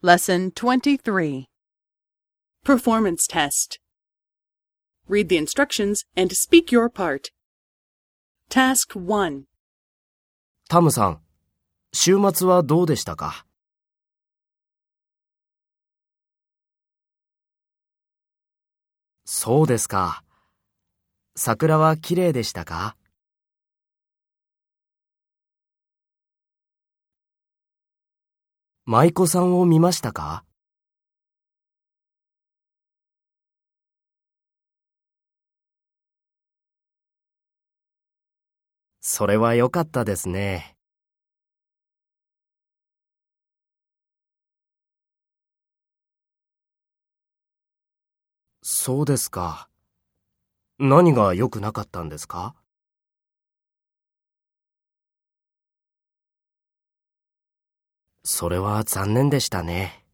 Lesson 23 Performance Test Read the instructions and speak your part. Task 1タムさん、週末はどうでしたかそうですか。桜は綺麗でしたか舞妓さんを見ましたか？それは良かったですね。そうですか。何が良くなかったんですか？それは残念でしたね。